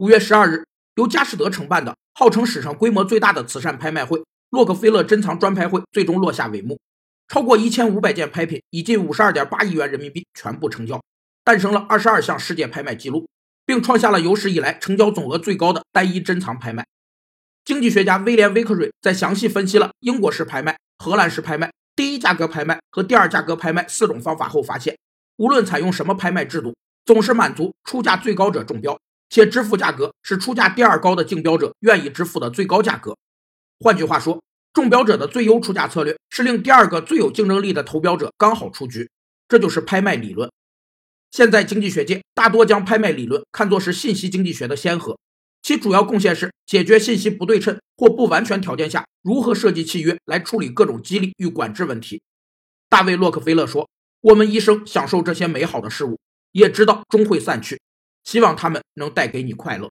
五月十二日，由佳士得承办的号称史上规模最大的慈善拍卖会——洛克菲勒珍藏专拍会最终落下帷幕。超过一千五百件拍品，以近五十二点八亿元人民币全部成交，诞生了二十二项世界拍卖记录，并创下了有史以来成交总额最高的单一珍藏拍卖。经济学家威廉·威克瑞在详细分析了英国式拍卖、荷兰式拍卖、第一价格拍卖和第二价格拍卖四种方法后发现，无论采用什么拍卖制度，总是满足出价最高者中标，且支付价格是出价第二高的竞标者愿意支付的最高价格。换句话说，中标者的最优出价策略是令第二个最有竞争力的投标者刚好出局，这就是拍卖理论。现在经济学界大多将拍卖理论看作是信息经济学的先河。其主要贡献是解决信息不对称或不完全条件下如何设计契约来处理各种激励与管制问题。大卫·洛克菲勒说：“我们一生享受这些美好的事物，也知道终会散去，希望他们能带给你快乐。”